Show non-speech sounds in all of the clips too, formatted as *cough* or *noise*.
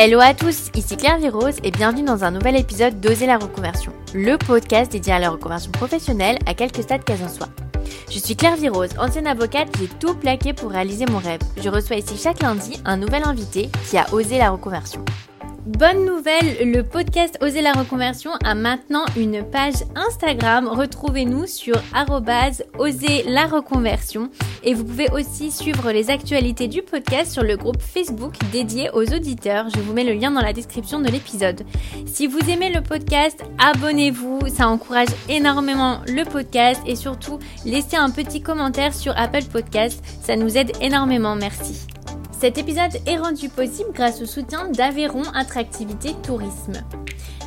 Hello à tous, ici Claire Virose et bienvenue dans un nouvel épisode d'Oser la reconversion, le podcast dédié à la reconversion professionnelle à quelques stades qu'elle en soit. Je suis Claire Virose, ancienne avocate, j'ai tout plaqué pour réaliser mon rêve. Je reçois ici chaque lundi un nouvel invité qui a osé la reconversion. Bonne nouvelle, le podcast Oser la reconversion a maintenant une page Instagram. Retrouvez-nous sur oser la reconversion et vous pouvez aussi suivre les actualités du podcast sur le groupe Facebook dédié aux auditeurs. Je vous mets le lien dans la description de l'épisode. Si vous aimez le podcast, abonnez-vous, ça encourage énormément le podcast et surtout laissez un petit commentaire sur Apple Podcast, ça nous aide énormément. Merci. Cet épisode est rendu possible grâce au soutien d'Aveyron Attractivité Tourisme.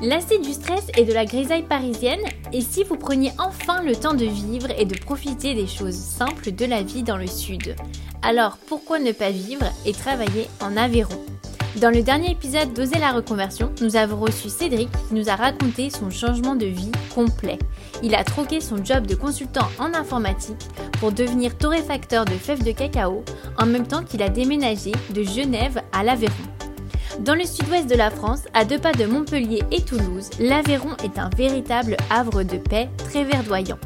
Lassé du stress et de la grisaille parisienne, et si vous preniez enfin le temps de vivre et de profiter des choses simples de la vie dans le sud? Alors pourquoi ne pas vivre et travailler en Aveyron? Dans le dernier épisode d'Oser la reconversion, nous avons reçu Cédric qui nous a raconté son changement de vie complet. Il a troqué son job de consultant en informatique pour devenir torréfacteur de fèves de cacao en même temps qu'il a déménagé de Genève à l'Aveyron. Dans le sud-ouest de la France, à deux pas de Montpellier et Toulouse, l'Aveyron est un véritable havre de paix très verdoyant.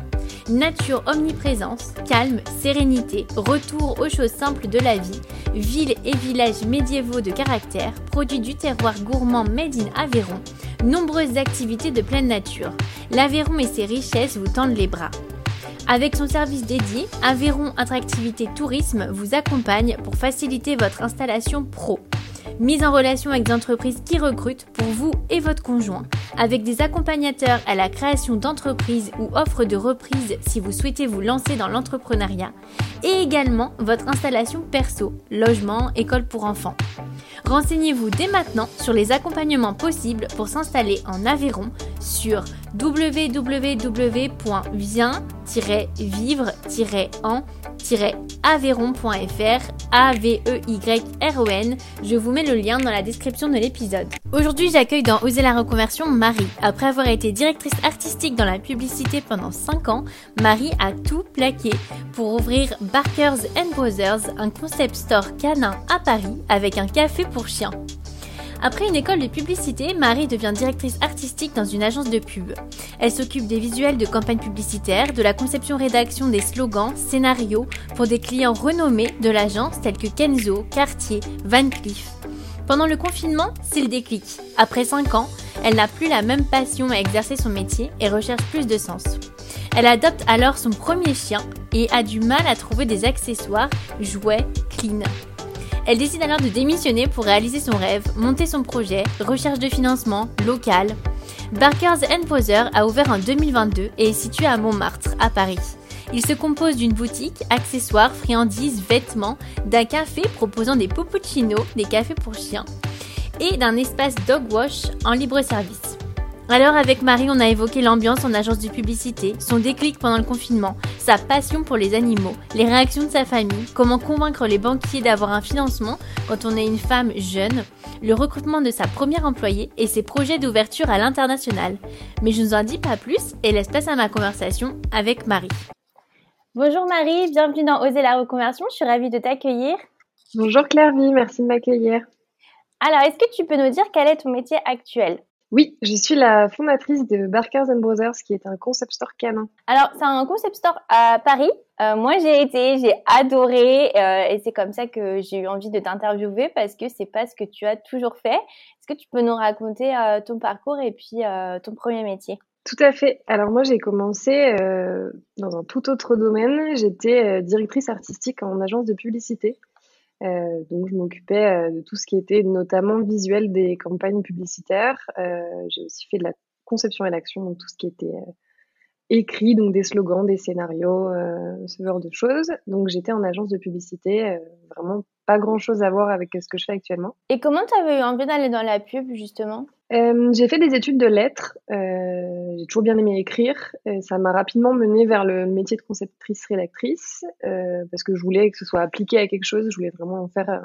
Nature omniprésence, calme, sérénité, retour aux choses simples de la vie, villes et villages médiévaux de caractère, produits du terroir gourmand Made in Aveyron, nombreuses activités de pleine nature. L'Aveyron et ses richesses vous tendent les bras. Avec son service dédié, Aveyron Attractivité Tourisme vous accompagne pour faciliter votre installation pro mise en relation avec des entreprises qui recrutent pour vous et votre conjoint, avec des accompagnateurs à la création d'entreprises ou offres de reprise si vous souhaitez vous lancer dans l'entrepreneuriat, et également votre installation perso, logement, école pour enfants. Renseignez-vous dès maintenant sur les accompagnements possibles pour s'installer en Aveyron sur www.vient-vivre-en-aveyron.fr A-V-E-Y-R-O-N. Je vous mets le lien dans la description de l'épisode. Aujourd'hui, j'accueille dans Oser la reconversion Après avoir été directrice artistique dans la publicité pendant 5 ans, Marie a tout plaqué pour ouvrir Barkers Brothers, un concept store canin à Paris avec un café pour chiens. Après une école de publicité, Marie devient directrice artistique dans une agence de pub. Elle s'occupe des visuels de campagnes publicitaires, de la conception-rédaction des slogans, scénarios pour des clients renommés de l'agence tels que Kenzo, Cartier, Van Cleef. Pendant le confinement, c'est le déclic. Après 5 ans, elle n'a plus la même passion à exercer son métier et recherche plus de sens. Elle adopte alors son premier chien et a du mal à trouver des accessoires, jouets, clean. Elle décide alors de démissionner pour réaliser son rêve, monter son projet, recherche de financement, local. Barkers Poser a ouvert en 2022 et est situé à Montmartre, à Paris. Il se compose d'une boutique, accessoires, friandises, vêtements, d'un café proposant des poppuccinos, des cafés pour chiens, et d'un espace dog wash en libre service. Alors avec Marie, on a évoqué l'ambiance en agence de publicité, son déclic pendant le confinement, sa passion pour les animaux, les réactions de sa famille, comment convaincre les banquiers d'avoir un financement quand on est une femme jeune, le recrutement de sa première employée et ses projets d'ouverture à l'international. Mais je ne vous en dis pas plus et laisse place à ma conversation avec Marie. Bonjour Marie, bienvenue dans Oser la reconversion, je suis ravie de t'accueillir. Bonjour Claire merci de m'accueillir. Alors, est-ce que tu peux nous dire quel est ton métier actuel? Oui, je suis la fondatrice de Barkers Brothers, qui est un concept store canin. Alors, c'est un concept store à Paris. Euh, moi, j'ai été, j'ai adoré, euh, et c'est comme ça que j'ai eu envie de t'interviewer parce que c'est pas ce que tu as toujours fait. Est-ce que tu peux nous raconter euh, ton parcours et puis ton premier métier? Tout à fait. Alors moi, j'ai commencé dans un tout autre domaine. J'étais directrice artistique en agence de publicité. Euh, donc, je m'occupais euh, de tout ce qui était notamment visuel des campagnes publicitaires. Euh, j'ai aussi fait de la conception et l'action, donc tout ce qui était écrit, donc des slogans, des scénarios, ce genre de choses. Donc, j'étais en agence de publicité, vraiment pas grand chose à voir avec ce que je fais actuellement. Et comment tu avais eu envie d'aller dans la pub, justement? Euh, j'ai fait des études de lettres. Euh, j'ai toujours bien aimé écrire. ça m'a rapidement mené vers le métier de conceptrice-rédactrice euh, parce que je voulais que ce soit appliqué à quelque chose. Je voulais vraiment en faire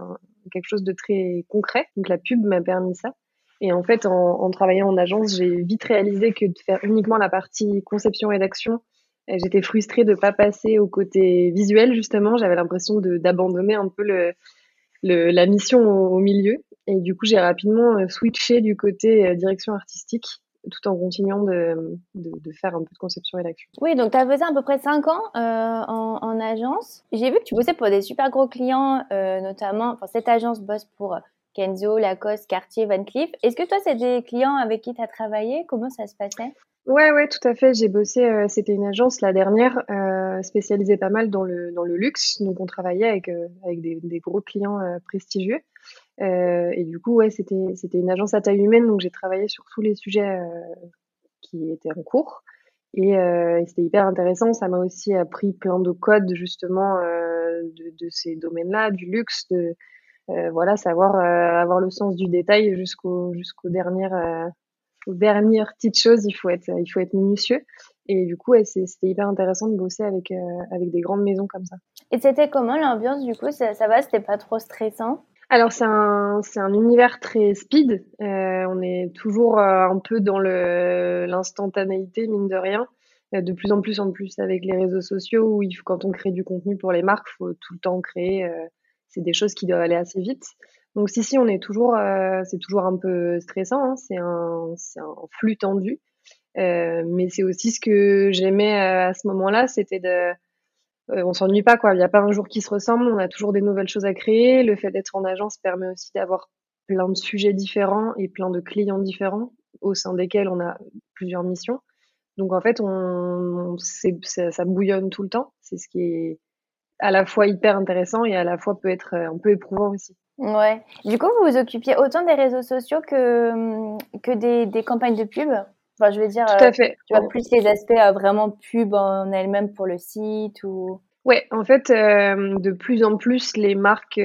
quelque chose de très concret. Donc la pub m'a permis ça. Et en fait, en, en travaillant en agence, j'ai vite réalisé que de faire uniquement la partie conception-rédaction, j'étais frustrée de pas passer au côté visuel justement. J'avais l'impression d'abandonner un peu le, le, la mission au, au milieu. Et du coup, j'ai rapidement switché du côté direction artistique tout en continuant de, de, faire un peu de conception et d'action. Oui, donc tu as fait à peu près 5 ans en, en, agence. J'ai vu que tu bossais pour des super gros clients, notamment, enfin, cette agence bosse pour Kenzo, Lacoste, Cartier, Van Cleef. Est-ce que toi, c'est des clients avec qui tu as travaillé? Comment ça se passait? Ouais, ouais, tout à fait. J'ai bossé, euh, c'était une agence, la dernière, euh, spécialisée pas mal dans le, dans le luxe. Donc, on travaillait avec, euh, des, gros clients prestigieux. et du coup, ouais, c'était, une agence à taille humaine. Donc, j'ai travaillé sur tous les sujets qui étaient en cours. Et, c'était hyper intéressant. Ça m'a aussi appris plein de codes, justement, de, ces domaines-là, du luxe, de voilà, savoir avoir le sens du détail jusqu'au jusqu'aux dernières euh, aux dernières petites choses. Il faut être il faut être minutieux. Et du coup, c'était hyper intéressant de bosser avec avec des grandes maisons comme ça. Et c'était comment l'ambiance du coup? Ça, ça va, c'était pas trop stressant? Alors c'est un un univers très speed. on est toujours un peu dans l'instantanéité mine de rien. De plus en plus en plus avec les réseaux sociaux où il faut, quand on crée du contenu pour les marques, faut tout le temps créer c'est des choses qui doivent aller assez vite. Donc si si on est toujours, euh, c'est toujours un peu stressant, hein. c'est un, un flux tendu. Euh, mais c'est aussi ce que j'aimais euh, à ce moment-là, c'était de, on s'ennuie pas quoi. Il n'y a pas un jour qui se ressemble, on a toujours des nouvelles choses à créer. Le fait d'être en agence permet aussi d'avoir plein de sujets différents et plein de clients différents au sein desquels on a plusieurs missions. Donc en fait, on, ça, ça bouillonne tout le temps. C'est ce qui est à la fois hyper intéressant et à la fois peut être euh, un peu éprouvant aussi. Ouais. Du coup, vous vous occupiez autant des réseaux sociaux que, hum, que des, des campagnes de pub? Enfin, je veux dire, Tout à fait. tu vois, plus les aspects euh, vraiment pub en elles-mêmes pour le site ou... Ouais, en fait, euh, de plus en plus, les marques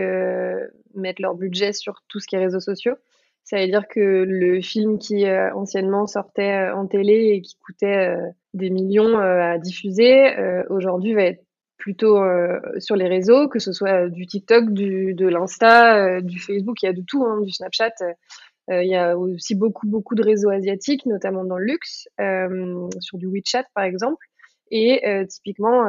mettent leur budget sur tout ce qui est réseaux sociaux. Ça veut dire que le film qui anciennement sortait en télé et qui coûtait des millions à diffuser, aujourd'hui va être plutôt euh, sur les réseaux, que ce soit du TikTok, du, de l'Insta, euh, du Facebook, il y a de tout, hein, du Snapchat. Euh, il y a aussi beaucoup, beaucoup de réseaux asiatiques, notamment dans le luxe, sur du WeChat par exemple. Et typiquement,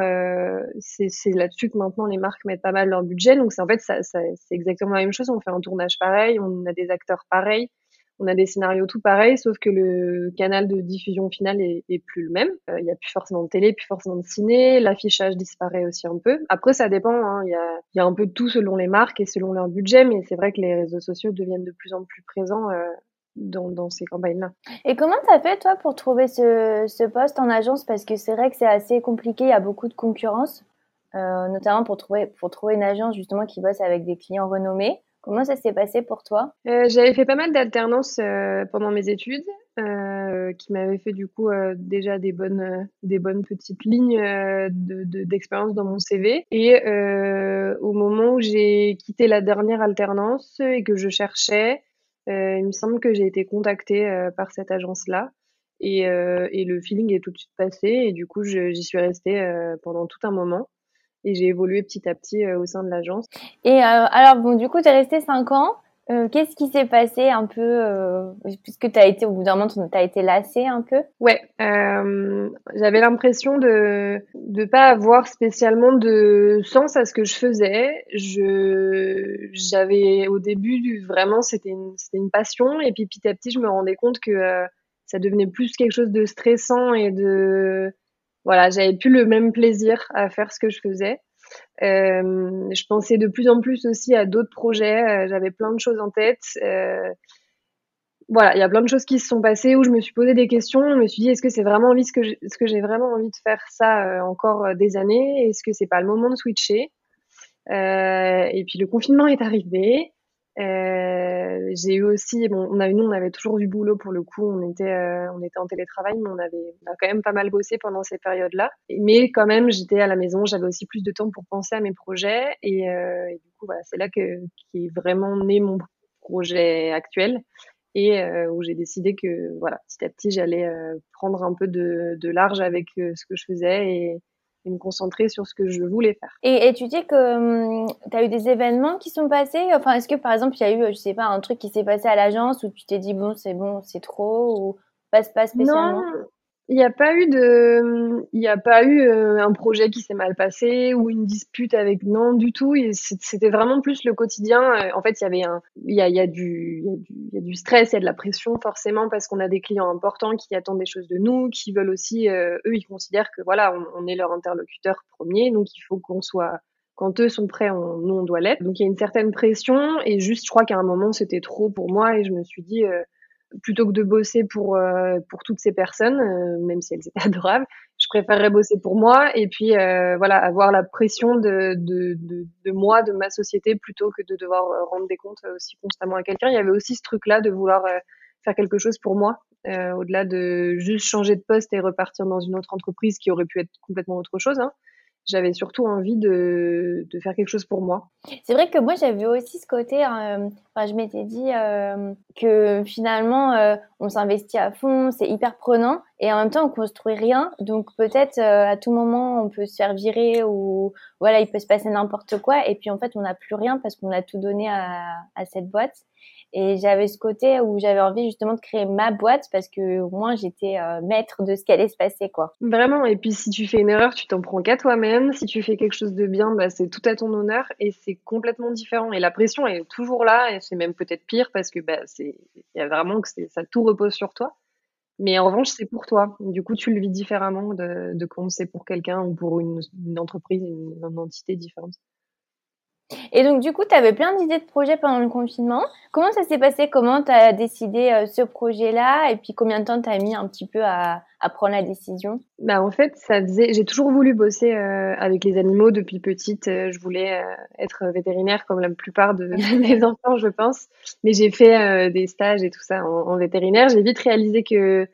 c'est là-dessus que maintenant les marques mettent pas mal leur budget. Donc en fait, ça, c'est exactement la même chose. On fait un tournage pareil, on a des acteurs pareils on a des scénarios tout pareils, sauf que le canal de diffusion finale est, plus le même. Euh, il n'y a plus forcément de télé, plus forcément de ciné, l'affichage disparaît aussi un peu. Après, ça dépend, hein. il y, a, un peu de tout selon les marques et selon leur budget, mais c'est vrai que les réseaux sociaux deviennent de plus en plus présents euh, dans, ces campagnes-là. Et comment tu as fait, toi, pour trouver ce, poste en agence? Parce que c'est vrai que c'est assez compliqué, il y a beaucoup de concurrence, euh, notamment pour trouver, pour trouver une agence justement qui bosse avec des clients renommés. Comment ça s'est passé pour toi? Euh, J'avais fait pas mal d'alternances euh, pendant mes études, euh, qui m'avaient fait du coup déjà des bonnes, des bonnes petites lignes d'expérience dans mon CV. Et au moment où j'ai quitté la dernière alternance et que je cherchais, il me semble que j'ai été contactée par cette agence-là. Et, et, le feeling est tout de suite passé et du coup j'y suis restée pendant tout un moment et j'ai évolué petit à petit euh, au sein de l'agence. Et euh, alors, bon, du coup, tu es resté 5 ans. Euh, qu'est-ce qui s'est passé un peu, puisque tu as été, au bout d'un moment, tu as été lassé un peu? Ouais, j'avais l'impression de ne pas avoir spécialement de sens à ce que je faisais. Je J'avais au début, vraiment, c'était une, une passion, et puis petit à petit, je me rendais compte que ça devenait plus quelque chose de stressant et de voilà, j'avais plus le même plaisir à faire ce que je faisais. Euh, je pensais de plus en plus aussi à d'autres projets. Euh, j'avais plein de choses en tête. Euh, voilà, il y a plein de choses qui se sont passées où je me suis posé des questions. Je me suis dit, est-ce que c'est vraiment envie, ce que j'ai vraiment envie de faire ça encore des années? Est-ce que c'est pas le moment de switcher? Et puis le confinement est arrivé. Euh, j'ai eu aussi, bon, on avait, nous, on avait toujours du boulot pour le coup. On était, euh, on était en télétravail, mais on avait, a quand même pas mal bossé pendant ces périodes-là. Mais quand même, j'étais à la maison, j'avais aussi plus de temps pour penser à mes projets. Et, euh, du coup, voilà, c'est là que qui est vraiment né mon projet actuel et euh, où j'ai décidé que, voilà, petit à petit, j'allais euh, prendre un peu de, de large avec ce que je faisais et et me concentrer sur ce que je voulais faire. Et, tu dis que hum, tu as eu des événements qui sont passés? Enfin, est-ce que par exemple, il y a eu, je sais pas, un truc qui s'est passé à l'agence où tu t'es dit, bon, c'est bon, c'est trop ou pas, pas spécialement? Non, Il n'y a pas eu de, il n'y a pas eu euh, un projet qui s'est mal passé ou une dispute avec non du tout. C'était vraiment plus le quotidien. Euh, en fait, il y avait un, il y a, du, il y a du, stress, il y a de la pression forcément parce qu'on a des clients importants qui attendent des choses de nous, qui veulent aussi, euh, eux, ils considèrent que voilà, on, on est leur interlocuteur premier, donc il faut qu'on soit quand eux sont prêts, on, nous on doit l'être. Donc il y a une certaine pression et juste, je crois qu'à un moment c'était trop pour moi et je me suis dit plutôt que de bosser pour euh, pour toutes ces personnes, euh, même si elles étaient *laughs* adorables, je préférerais bosser pour moi et puis euh, voilà avoir la pression de, de, de, de, moi, de ma société, plutôt que de devoir rendre des comptes aussi constamment à quelqu'un. Il y avait aussi ce truc-là de vouloir faire quelque chose pour moi, au-delà de juste changer de poste et repartir dans une autre entreprise qui aurait pu être complètement autre chose. Hein j'avais surtout envie de, de, faire quelque chose pour moi. C'est vrai que moi j'avais aussi ce côté, euh, enfin, je m'étais dit euh, que finalement euh, on s'investit à fond, c'est hyper prenant et en même temps on construit rien, donc peut-être à tout moment on peut se faire virer ou voilà il peut se passer n'importe quoi et puis en fait on n'a plus rien parce qu'on a tout donné à, à cette boîte. Et j'avais ce côté où j'avais envie justement de créer ma boîte parce que au moins j'étais euh, maître de ce qui allait se passer, quoi. Vraiment. Et puis si tu fais une erreur, tu t'en prends qu'à toi-même. Si tu fais quelque chose de bien, bah, c'est tout à ton honneur et c'est complètement différent. Et la pression est toujours là et c'est même peut-être pire parce que bah, c'est, il y a vraiment que ça tout repose sur toi. Mais en revanche, c'est pour toi. Du coup, tu le vis différemment de, quand c'est pour quelqu'un ou pour une, entreprise, une entité différente. Et donc, du coup, tu avais plein d'idées de projets pendant le confinement. Comment ça s'est passé? Comment tu as décidé euh, ce projet-là? Et puis, combien de temps tu as mis un petit peu à, à prendre la décision? Bah, En fait, ça faisait... j'ai toujours voulu bosser euh, avec les animaux depuis petite. Euh, je voulais être vétérinaire comme la plupart de *laughs* mes enfants, je pense. Mais j'ai fait des stages et tout ça en, en vétérinaire. J'ai vite réalisé que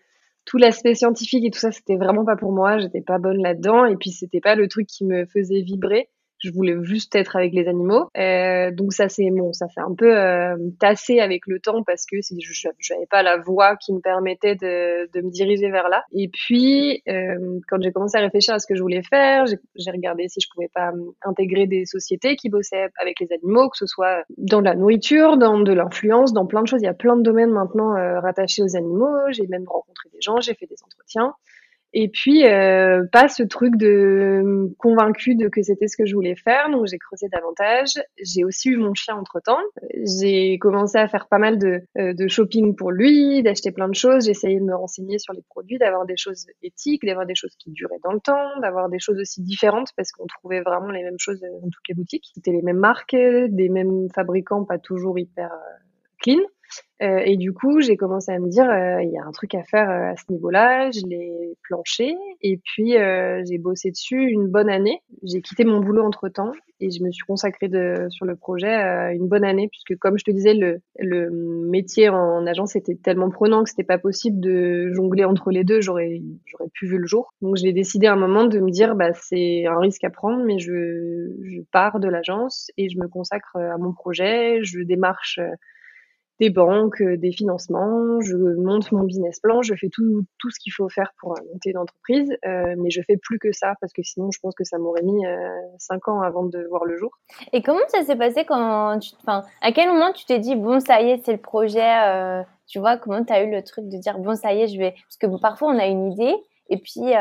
tout l'aspect scientifique et tout ça, c'était vraiment pas pour moi. J'étais pas bonne là-dedans. Et puis, c'était pas le truc qui me faisait vibrer je voulais juste être avec les animaux. Euh, donc ça c'est bon, ça s'est un peu euh, tassé avec le temps parce que je n'avais pas la voie qui me permettait de, de me diriger vers là. Et puis euh, quand j'ai commencé à réfléchir à ce que je voulais faire, j'ai regardé si je pouvais pas intégrer des sociétés qui bossaient avec les animaux, que ce soit dans la nourriture, dans de l'influence, dans plein de choses. Il y a plein de domaines maintenant euh, rattachés aux animaux. J'ai même rencontré des gens, j'ai fait des entretiens. Et puis, euh, pas ce truc de convaincu de que c'était ce que je voulais faire. Donc, j'ai creusé davantage. J'ai aussi eu mon chien entre-temps. J'ai commencé à faire pas mal de, euh, de shopping pour lui, d'acheter plein de choses. J'ai essayé de me renseigner sur les produits, d'avoir des choses éthiques, d'avoir des choses qui duraient dans le temps, d'avoir des choses aussi différentes parce qu'on trouvait vraiment les mêmes choses dans toutes les boutiques. C'était les mêmes marques, des mêmes fabricants, pas toujours hyper euh, clean. Euh, et du coup, j'ai commencé à me dire, euh, il y a un truc à faire euh, à ce niveau-là. Je l'ai planché et puis j'ai bossé dessus une bonne année. J'ai quitté mon boulot entre temps et je me suis consacrée sur le projet une bonne année puisque, comme je te disais, le, métier en agence était tellement prenant que c'était pas possible de jongler entre les deux. J'aurais pu vu le jour. Donc j'ai décidé à un moment de me dire, bah c'est un risque à prendre, mais je pars de l'agence et je me consacre à mon projet. Je démarche des banques, euh, des financements, je monte mon business plan, je fais tout, tout ce qu'il faut faire pour monter une entreprise, euh, mais je fais plus que ça parce que sinon je pense que ça m'aurait mis euh, cinq ans avant de voir le jour. Et comment ça s'est passé quand tu, à quel moment tu t'es dit bon ça y est c'est le projet, tu vois comment tu as eu le truc de dire bon ça y est je vais, parce que parfois on a une idée et puis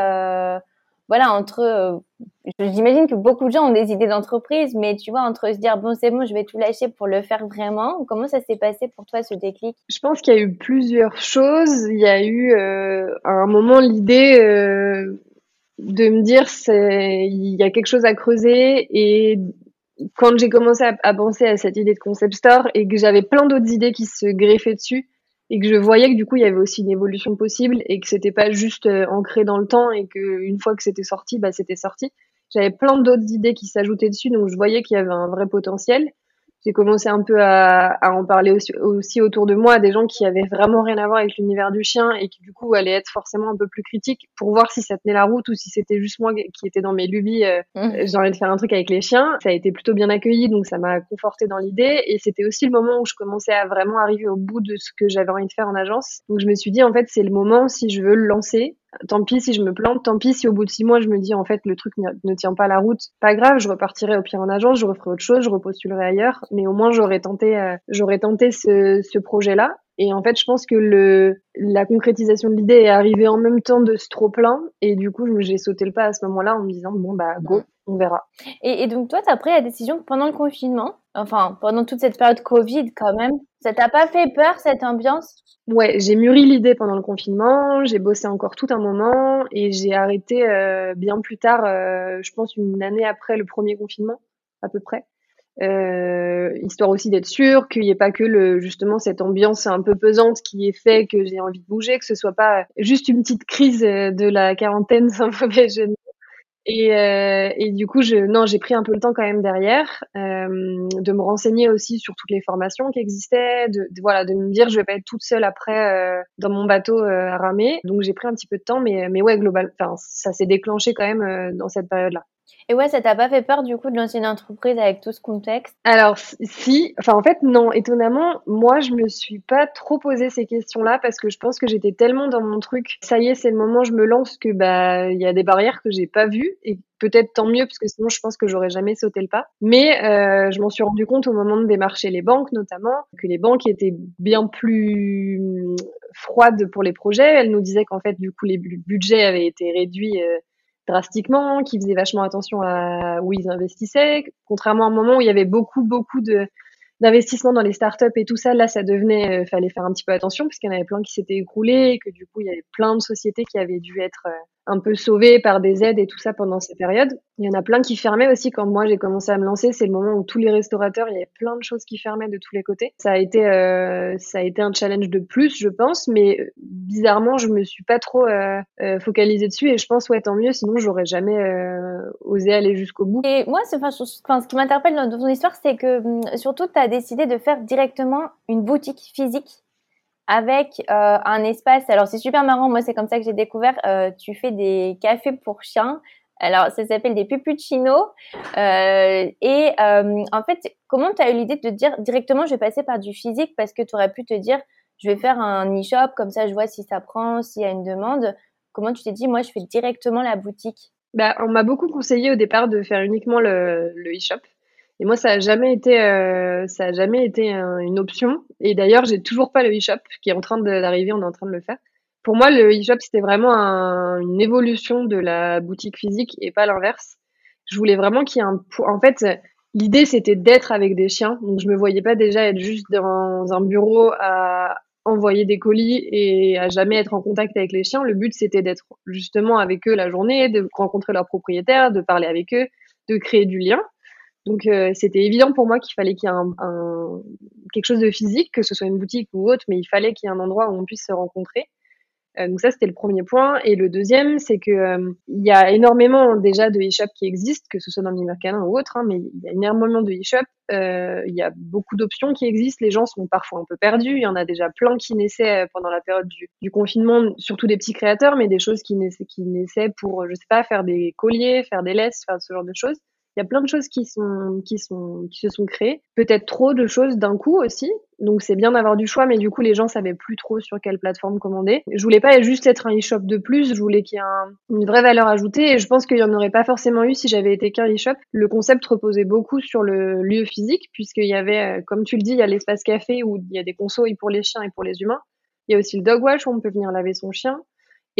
voilà, entre, euh, j'imagine que beaucoup de gens ont des idées d'entreprise, mais tu vois, entre se dire, bon, c'est bon, je vais tout lâcher pour le faire vraiment, comment ça s'est passé pour toi, ce déclic? Je pense qu'il y a eu plusieurs choses. Il y a eu, euh, à un moment, l'idée euh, de me dire, il y a quelque chose à creuser et quand j'ai commencé à, à, penser à cette idée de concept store et que j'avais plein d'autres idées qui se greffaient dessus, et que je voyais que du coup il y avait aussi une évolution possible et que c'était pas juste euh, ancré dans le temps et que une fois que c'était sorti bah c'était sorti. J'avais plein d'autres idées qui s'ajoutaient dessus donc je voyais qu'il y avait un vrai potentiel j'ai commencé un peu à, à en parler aussi, aussi, autour de moi à des gens qui avaient vraiment rien à voir avec l'univers du chien et qui du coup allaient être forcément un peu plus critiques pour voir si ça tenait la route ou si c'était juste moi qui était dans mes lubies euh, mmh. j'ai envie de faire un truc avec les chiens. Ça a été plutôt bien accueilli donc ça m'a conforté dans l'idée. Et c'était aussi le moment où je commençais à vraiment arriver au bout de ce que j'avais envie de faire en agence. Donc je me suis dit en fait c'est le moment si je veux le lancer tant pis si je me plante, tant pis si au bout de six mois je me dis en fait le truc ne tient pas la route, pas grave, je repartirai au pire en agence, je referai autre chose, je repostulerai ailleurs, mais au moins j'aurais tenté, euh, j'aurais tenté ce, ce projet-là. Et en fait, je pense que le, la concrétisation de l'idée est arrivée en même temps de ce trop-plein. Et du coup, j'ai sauté le pas à ce moment-là en me disant, bon, bah, go, on verra. Et, donc, toi, tu as pris la décision pendant le confinement, enfin, pendant toute cette période Covid quand même, ça t'a pas fait peur, cette ambiance? Ouais, j'ai mûri l'idée pendant le confinement, j'ai bossé encore tout un moment et j'ai arrêté euh, bien plus tard, euh, je pense une année après le premier confinement, à peu près. Euh, histoire aussi d'être sûr qu'il n'y ait pas que le, justement cette ambiance un peu pesante qui est fait que j'ai envie de bouger, que ce soit pas juste une petite crise de la quarantaine sans mauvais jeu et, euh, et, du coup, je, non, j'ai pris un peu le temps quand même derrière euh, de me renseigner aussi sur toutes les formations qui existaient, de, voilà, de me dire je vais pas être toute seule après euh, dans mon bateau euh, à ramer. Donc j'ai pris un petit peu de temps, mais mais ouais, global, enfin ça s'est déclenché quand même euh, dans cette période-là. Et ouais, ça t'a pas fait peur du coup de lancer une entreprise avec tout ce contexte? Alors si, enfin en fait non, étonnamment, moi je me suis pas trop posé ces questions-là parce que je pense que j'étais tellement dans mon truc, ça y est, c'est le moment, je me lance que bah il y a des barrières que j'ai pas vues. Et peut-être tant mieux parce que sinon je pense que j'aurais jamais sauté le pas. Mais euh, je m'en suis rendu compte au moment de démarcher les banques notamment que les banques étaient bien plus froides pour les projets. Elles nous disaient qu'en fait du coup les budgets avaient été réduits euh, drastiquement, qui faisaient vachement attention à où ils investissaient, contrairement à un moment où il y avait beaucoup, beaucoup de d'investissements dans les startups et tout ça, là, ça devenait, euh, fallait faire un petit peu attention parce qu'il y en avait plein qui s'étaient écroulés et que du coup, il y avait plein de sociétés qui avaient dû être euh, un peu sauvées par des aides et tout ça pendant ces périodes. Il y en a plein qui fermaient aussi quand moi j'ai commencé à me lancer. C'est le moment où tous les restaurateurs, il y avait plein de choses qui fermaient de tous les côtés. Ça a été, euh, ça a été un challenge de plus, je pense, mais euh, bizarrement, je me suis pas trop euh, focalisée dessus et je pense ouais tant mieux. Sinon, j'aurais jamais osé aller jusqu'au bout. Et moi, ce qui m'interpelle dans ton histoire, c'est que hum, surtout, tu as décidé de faire directement une boutique physique avec euh, un espace. Alors c'est super marrant, moi c'est comme ça que j'ai découvert. Euh, tu fais des cafés pour chiens. Alors ça s'appelle des pupuccinos. Euh, et en fait, comment tu as eu l'idée de te dire directement je vais passer par du physique parce que tu aurais pu te dire je vais faire un e-shop comme ça je vois si ça prend, s'il y a une demande. Comment tu t'es dit moi je fais directement la boutique? Bah, on m'a beaucoup conseillé au départ de faire uniquement le e-shop et moi, ça a jamais été, euh, ça a jamais été une option. Et d'ailleurs, j'ai toujours pas le e-shop qui est en train d'arriver. On est en train de le faire. Pour moi, le e-shop c'était vraiment un, une évolution de la boutique physique et pas l'inverse. Je voulais vraiment qu'il y ait un, en fait, l'idée c'était d'être avec des chiens. Donc je me voyais pas déjà être juste dans un bureau à envoyer des colis et à jamais être en contact avec les chiens. Le but c'était d'être justement avec eux la journée, de rencontrer leurs propriétaires, de parler avec eux, de créer du lien. Donc euh, c'était évident pour moi qu'il fallait qu'il y ait un, un, quelque chose de physique, que ce soit une boutique ou autre, mais il fallait qu'il y ait un endroit où on puisse se rencontrer. Euh, donc ça c'était le premier point. Et le deuxième, c'est que euh, il y a énormément déjà de e-shop qui existent, que ce soit dans le Mercanin ou autre, hein, mais il y a énormément de e-shop. il y a beaucoup d'options qui existent. Les gens sont parfois un peu perdus. Il y en a déjà plein qui naissaient pendant la période du, du confinement, surtout des petits créateurs, mais des choses qui naissaient, qui naissaient pour, je sais pas, faire des colliers, faire des laisses, faire ce genre de choses. Il y a plein de choses qui sont qui sont qui se sont créées, peut-être trop de choses d'un coup aussi. Donc c'est bien d'avoir du choix, mais du coup les gens savaient plus trop sur quelle plateforme commander. Je voulais pas juste être un e-shop de plus, je voulais qu'il y ait un, une vraie valeur ajoutée et je pense qu'il y en aurait pas forcément eu si j'avais été qu'un e-shop. Le concept reposait beaucoup sur le lieu physique puisqu'il y avait, euh, comme tu le dis, il y a l'espace café où il y a des consos pour les chiens et pour les humains. Il y a aussi le dog wash où on peut venir laver son chien.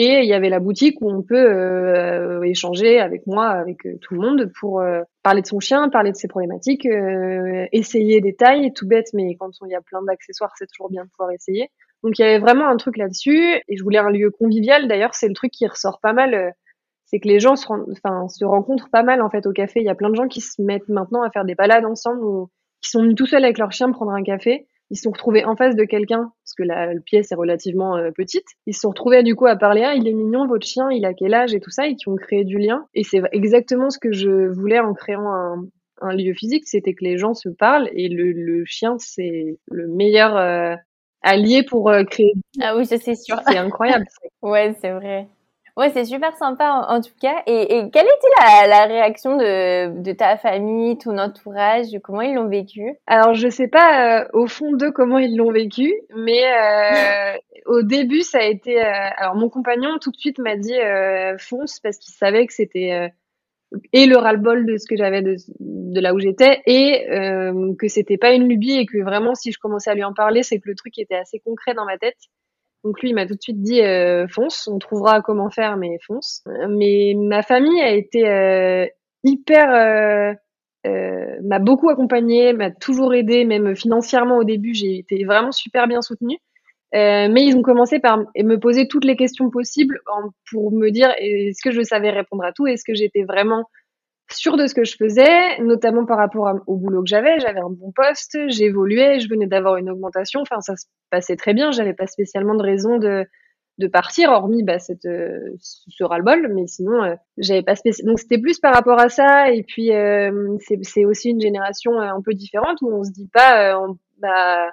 Et il y avait la boutique où on peut euh, échanger avec moi, avec euh, tout le monde, pour euh, parler de son chien, parler de ses problématiques, essayer des tailles, tout bête, mais quand il y a plein d'accessoires, c'est toujours bien de pouvoir essayer. Donc il y avait vraiment un truc là-dessus, et je voulais un lieu convivial. D'ailleurs, c'est le truc qui ressort pas mal, c'est que les gens se rencontrent pas mal en fait au café. Il y a plein de gens qui se mettent maintenant à faire des balades ensemble ou qui sont venus tout seuls avec leur chien prendre un café ils se sont retrouvés en face de quelqu'un, parce que la, pièce est relativement euh, petite. Ils se sont retrouvés du coup à parler, ah, il est mignon, votre chien, il a quel âge et tout ça, et qui ont créé du lien. Et c'est exactement ce que je voulais en créant un, un lieu physique, c'était que les gens se parlent, et le, le chien, c'est le meilleur euh, allié pour euh, créer. Ah oui, ça c'est sûr. C'est incroyable. *laughs* ouais, c'est vrai. Ouais, c'est super sympa en, tout cas. Et, et quelle était la, la réaction de, de, ta famille, ton entourage Comment ils l'ont vécu? Alors, je sais pas euh, au fond d'eux comment ils l'ont vécu, mais euh, *laughs* au début, ça a été. Euh, alors, mon compagnon tout de suite m'a dit fonce parce qu'il savait que c'était et le ras-le-bol de ce que j'avais de, de là où j'étais et que c'était pas une lubie et que vraiment si je commençais à lui en parler, c'est que le truc était assez concret dans ma tête. Donc lui, il m'a tout de suite dit euh, fonce, on trouvera comment faire, mais fonce. Mais ma famille a été euh, hyper, m'a beaucoup accompagnée, m'a toujours aidée, même financièrement au début, j'ai été vraiment super bien soutenue. Euh, mais ils ont commencé par me poser toutes les questions possibles pour me dire est-ce que je savais répondre à tout, est-ce que j'étais vraiment sûre de ce que je faisais, notamment par rapport au boulot que j'avais. J'avais un bon poste, j'évoluais, je venais d'avoir une augmentation. Enfin, ça se passait très bien. J'avais pas spécialement de raison de, de partir, hormis bah, cette, euh, ce ras-le-bol. Mais sinon, euh, j'avais pas spécialement. Donc, c'était plus par rapport à ça. Et puis, euh, c'est aussi une génération un peu différente où on se dit pas, bah,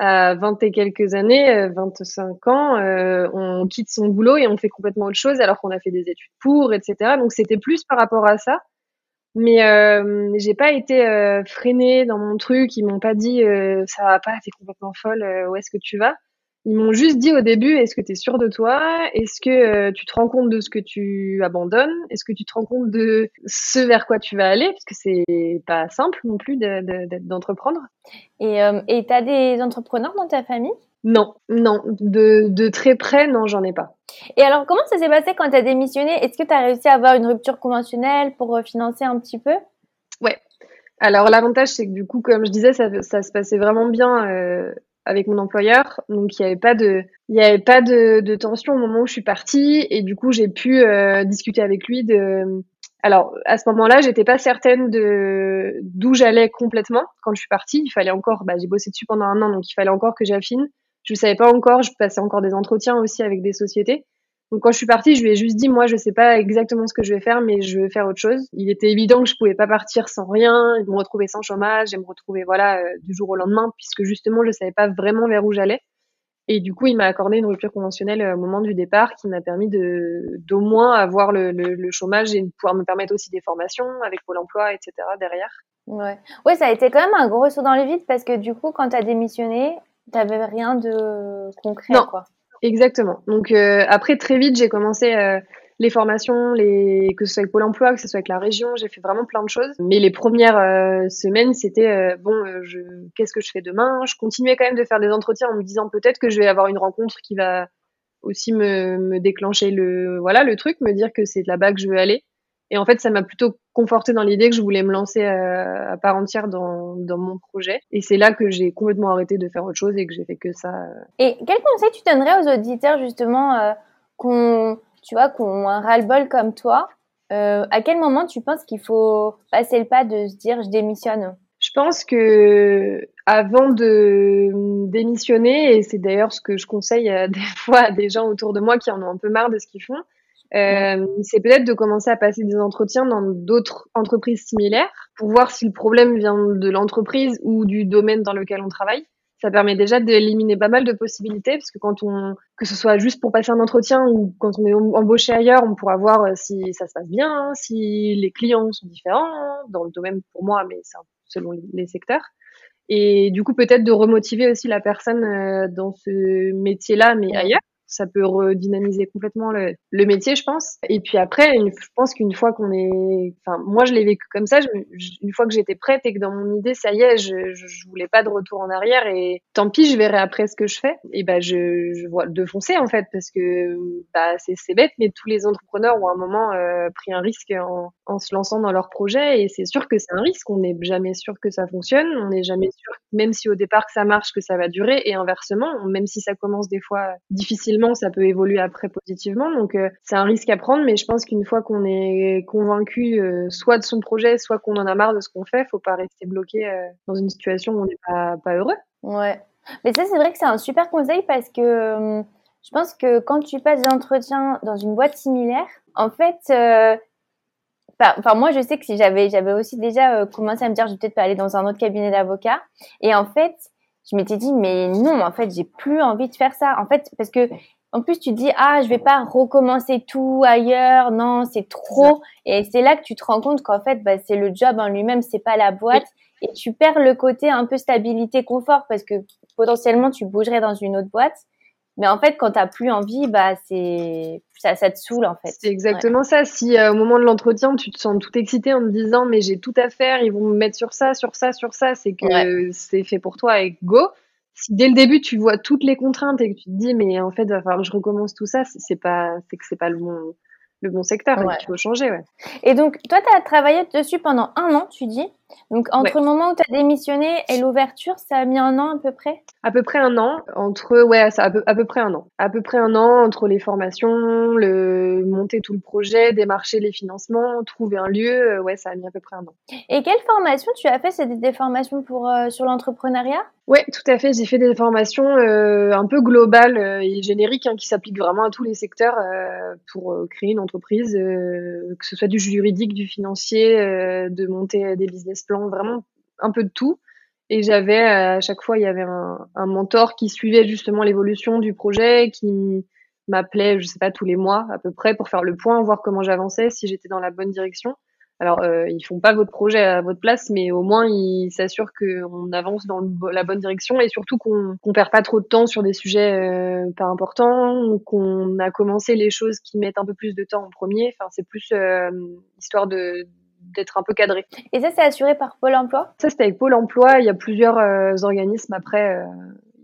à 20 et quelques années, 25 euh, ans, euh, on quitte son boulot et on fait complètement autre chose alors qu'on a fait des études pour, etc. Donc c'était plus par rapport à ça. Mais euh, j'ai pas été euh, freinée dans mon truc. Ils m'ont pas dit ça va pas, t'es complètement folle. où est-ce que tu vas? Ils m'ont juste dit au début, est-ce que tu es sûr de toi? Est-ce que euh, tu te rends compte de ce que tu abandonnes? Est-ce que tu te rends compte de ce vers quoi tu vas aller? Parce que c'est pas simple non plus d'entreprendre. Et euh, tu as des entrepreneurs dans ta famille? Non, non. De, de très près, non, j'en ai pas. Et alors, comment ça s'est passé quand tu as démissionné? Est-ce que tu as réussi à avoir une rupture conventionnelle pour euh, financer un petit peu? Ouais. Alors, l'avantage, c'est que du coup, comme je disais, ça, ça se passait vraiment bien. Euh, avec mon employeur. Donc il n'y avait pas de y avait pas de, de, tension au moment où je suis partie et du coup j'ai pu euh, discuter avec lui de alors à ce moment-là j'étais pas certaine de d'où j'allais complètement quand je suis partie. Il fallait encore bah, j'ai bossé dessus pendant un an donc il fallait encore que j'affine. Je savais pas encore. Je passais encore des entretiens aussi avec des sociétés. Donc quand je suis partie, je lui ai juste dit moi je sais pas exactement ce que je vais faire mais je vais faire autre chose. Il était évident que je pouvais pas partir sans rien, me retrouver sans chômage et me retrouver voilà euh, du jour au lendemain puisque justement je savais pas vraiment vers où j'allais. Et du coup, il m'a accordé une rupture conventionnelle euh, au moment du départ qui m'a permis d'au moins avoir le, le, le, chômage et de pouvoir me permettre aussi des formations avec Pôle emploi, etc. derrière. Ouais. ouais, ça a été quand même un gros saut dans le vide parce que du coup, quand tu as démissionné, tu rien de concret. Non. Quoi. Exactement. Donc euh, après très vite j'ai commencé euh, les formations, les que ce soit avec Pôle Emploi, que ce soit avec la région, j'ai fait vraiment plein de choses. Mais les premières euh, semaines c'était bon, je qu'est-ce que je fais demain? Je continuais quand même de faire des entretiens en me disant peut-être que je vais avoir une rencontre qui va aussi me, me déclencher le voilà le truc, me dire que c'est là-bas que je veux aller. Et en fait, ça m'a plutôt conforté dans l'idée que je voulais me lancer à, à part entière dans, dans, mon projet. Et c'est là que j'ai complètement arrêté de faire autre chose et que j'ai fait que ça. Euh. Et quel conseil tu donnerais aux auditeurs justement euh, qu'on, tu vois, qu'on un ras-le-bol comme toi euh, À quel moment tu penses qu'il faut passer le pas de se dire je démissionne? Je pense que avant de démissionner, et c'est d'ailleurs ce que je conseille *laughs* des fois à des gens autour de moi qui en ont un peu marre de ce qu'ils font, euh, c'est peut-être de commencer à passer des entretiens dans d'autres entreprises similaires pour voir si le problème vient de l'entreprise ou du domaine dans lequel on travaille. Ça permet déjà d'éliminer pas mal de possibilités parce que quand on, que ce soit juste pour passer un entretien ou quand on est embauché ailleurs, on pourra voir euh, si ça se passe bien, si les clients sont différents dans le domaine pour moi, mais c'est selon les secteurs. Et du coup, peut-être de remotiver aussi la personne euh, dans ce métier-là, mais ailleurs ça peut redynamiser complètement le, métier, je pense. Et puis après, je pense qu'une fois qu'on est, enfin, moi je l'ai vécu comme ça. Une fois que j'étais prête et que dans mon idée, ça y est, je, je, voulais pas de retour en arrière et tant pis, je verrai après ce que je fais. Et ben, je, je vois de foncer en fait parce que bah c'est bête, mais tous les entrepreneurs ont à un moment euh, pris un risque en, en, se lançant dans leur projet et c'est sûr que c'est un risque. On n'est jamais sûr que ça fonctionne. On n'est jamais sûr, même si au départ que ça marche, que ça va durer. Et inversement, même si ça commence des fois difficilement ça peut évoluer après positivement. Donc euh, c'est un risque à prendre, mais je pense qu'une fois qu'on est convaincu euh, soit de son projet, soit qu'on en a marre de ce qu'on fait, faut pas rester bloqué euh, dans une situation où on n'est pas, heureux. Ouais. Mais ça, c'est vrai que c'est un super conseil parce que je pense que quand tu passes des dans une boîte similaire, en fait, enfin moi je sais que si j'avais j'avais aussi déjà commencé à me dire je vais peut-être pas aller dans un autre cabinet d'avocat et en fait je m'étais dit mais non en fait j'ai plus envie de faire ça. En fait parce que en plus tu te dis ah je vais pas recommencer tout ailleurs. Non c'est trop. Et c'est là que tu te rends compte qu'en fait bah, c'est le job en lui-même c'est pas la boîte. Et tu perds le côté un peu stabilité confort parce que potentiellement tu bougerais dans une autre boîte Mais en fait, quand tu n'as plus envie, bah, c'est ça, ça te saoule en fait. C'est exactement ça. Si euh, au moment de l'entretien, tu te sens tout excité en te disant mais j'ai tout à faire, ils vont me mettre sur ça, sur ça, sur ça, c'est que c'est fait pour toi et go. Si dès le début tu vois toutes les contraintes et que tu te dis mais en fait va falloir que je recommence tout ça, c'est pas c'est que c'est pas le bon le bon secteur ouais. il faut changer. Ouais. Et donc, toi, tu as travaillé dessus pendant un an, tu dis? Donc, entre le moment où tu as démissionné et l'ouverture, ça a mis un an à peu près? À peu près un an. Entre, ouais, ça a à peu, près un an. À peu près un an entre les formations, le monter tout le projet, démarcher les financements, trouver un lieu. Euh, ouais, ça a mis à peu près un an. Et quelle formation tu as fait? C'était des formations pour, euh, sur l'entrepreneuriat? Ouais, tout à fait. J'ai fait des formations euh, un peu globales et génériques hein, qui s'appliquent vraiment à tous les secteurs pour créer une entreprise, que ce soit du juridique, du financier, de monter des business plan, vraiment un peu de tout. Et j'avais à chaque fois, il y avait un, mentor qui suivait justement l'évolution du projet, qui m'appelait, je sais pas, tous les mois à peu près pour faire le point, voir comment j'avançais, si j'étais dans la bonne direction. Alors, euh, ils font pas votre projet à votre place, mais au moins ils s'assurent qu'on avance dans la bonne direction et surtout qu'on qu'on perd pas trop de temps sur des sujets euh, pas importants, qu'on a commencé les choses qui mettent un peu plus de temps en premier. Enfin, c'est plus euh, histoire de d'être un peu cadré. Et ça, c'est assuré par Pôle Emploi? Ça, c'était avec Pôle Emploi. Il y a plusieurs euh, organismes après. Euh,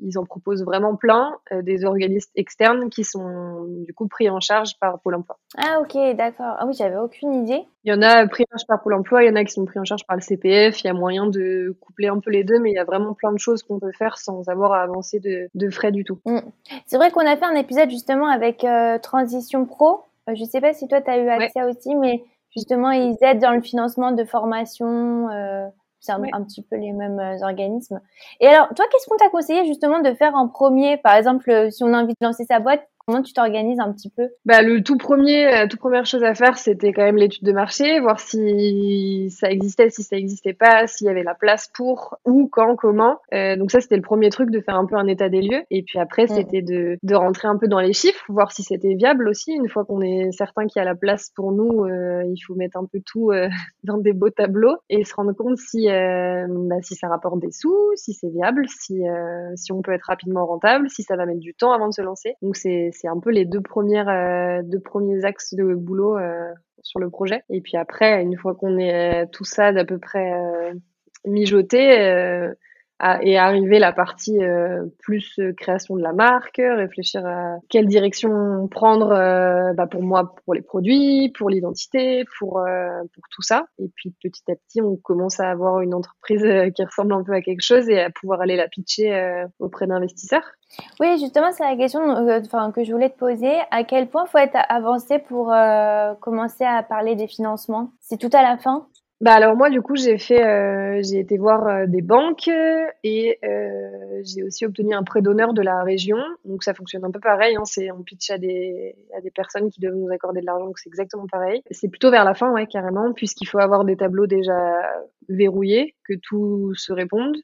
ils en proposent vraiment plein, euh, des organismes externes qui sont du coup pris en charge par Pôle Emploi. Ah ok, d'accord. Ah oui, j'avais aucune idée. Il y en a pris en charge par Pôle Emploi, il y en a qui sont pris en charge par le CPF. Il y a moyen de coupler un peu les deux, mais il y a vraiment plein de choses qu'on peut faire sans avoir à avancer de, de frais du tout. Mm. C'est vrai qu'on a fait un épisode justement avec Transition Pro. je sais pas si toi tu as eu accès aussi, mais justement, ils aident dans le financement de formation. Euh, c'est un, petit peu les mêmes euh, organismes. Et alors, toi, qu'est-ce qu'on t'a conseillé justement de faire en premier? Par exemple, euh, si on a envie de lancer sa boîte, Comment tu t'organises un petit peu? Bah, Le tout premier, la euh, toute première chose à faire, c'était quand même l'étude de marché, voir si ça existait, si ça n'existait pas, s'il y avait la place pour, où, quand, comment. Euh, donc ça, c'était le premier truc, de faire un peu un état des lieux. Et puis après, mm. c'était de, de rentrer un peu dans les chiffres, voir si c'était viable aussi. Une fois qu'on est certain qu'il y a la place pour nous, euh, il faut mettre un peu tout euh, *laughs* dans des beaux tableaux et se rendre compte si, bah, si ça rapporte des sous, si c'est viable, si, si on peut être rapidement rentable, si ça va mettre du temps avant de se lancer. Donc c'est c'est un peu les deux premières euh, deux premiers axes de boulot euh, sur le projet. Et puis après, une fois qu'on est euh, tout ça d'à peu près mijoté, et arriver la partie euh, plus euh, création de la marque, réfléchir à quelle direction prendre euh, bah pour moi pour les produits, pour l'identité, pour pour tout ça. Et puis petit à petit, on commence à avoir une entreprise qui ressemble un peu à quelque chose et à pouvoir aller la pitcher auprès d'investisseurs. Oui, justement, c'est la question que je voulais te poser. À quel point faut être avancé pour commencer à parler des financements? C'est tout à la fin? Bah alors moi du coup j'ai fait euh, j'ai été voir euh, des banques et euh, j'ai aussi obtenu un prêt d'honneur de la région. Donc ça fonctionne un peu pareil hein, c'est on pitch à des à des personnes qui doivent nous accorder de l'argent donc c'est exactement pareil. C'est plutôt vers la fin ouais carrément puisqu'il faut avoir des tableaux déjà verrouillés que tout se réponde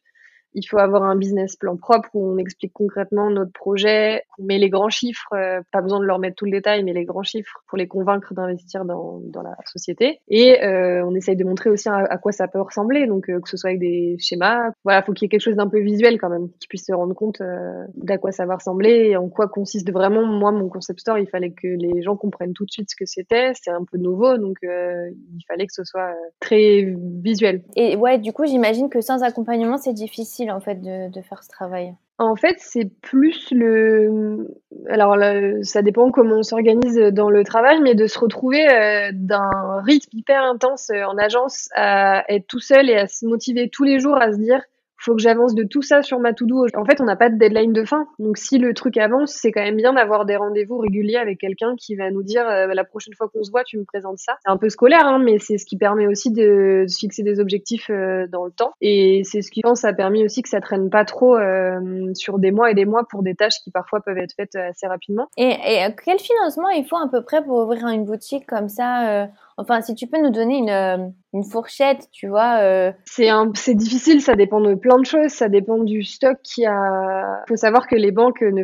il faut avoir un business plan propre où on explique concrètement notre projet, on met les grands chiffres, euh, pas besoin de leur mettre tout le détail, mais les grands chiffres pour les convaincre d'investir dans, dans la société. Et euh, on essaye de montrer aussi à, quoi ça peut ressembler, donc euh, que ce soit avec des schémas. Voilà, faut qu'il y ait quelque chose d'un peu visuel quand même, qu'ils puissent se rendre compte euh, d'à quoi ça va ressembler et en quoi consiste vraiment. Moi, mon concept store, il fallait que les gens comprennent tout de suite ce que c'était. C'est un peu nouveau, donc il fallait que ce soit très visuel. Et ouais, du coup, j'imagine que sans accompagnement, c'est difficile en fait de, faire ce travail En fait, c'est plus le. Alors, ça dépend comment on s'organise dans le travail, mais de se retrouver euh, d'un rythme hyper intense euh, en agence à être tout seul et à se motiver tous les jours à se dire faut que j'avance de tout ça sur ma to-do. En fait, on n'a pas de deadline de fin. Donc, si le truc avance, c'est quand même bien d'avoir des rendez-vous réguliers avec quelqu'un qui va nous dire euh, la prochaine fois qu'on se voit, tu me présentes ça. C'est un peu scolaire, hein, mais c'est ce qui permet aussi de, se fixer des objectifs euh, dans le temps. Et c'est ce qui, je pense, a permis aussi que ça traîne pas trop euh, sur des mois et des mois pour des tâches qui parfois peuvent être faites assez rapidement. Et, et quel financement il faut à peu près pour ouvrir une boutique comme ça Enfin, si tu peux nous donner une, euh, fourchette, tu vois. Euh... C'est difficile, ça dépend de plein de choses, ça dépend du stock qui a. Faut savoir que les banques ne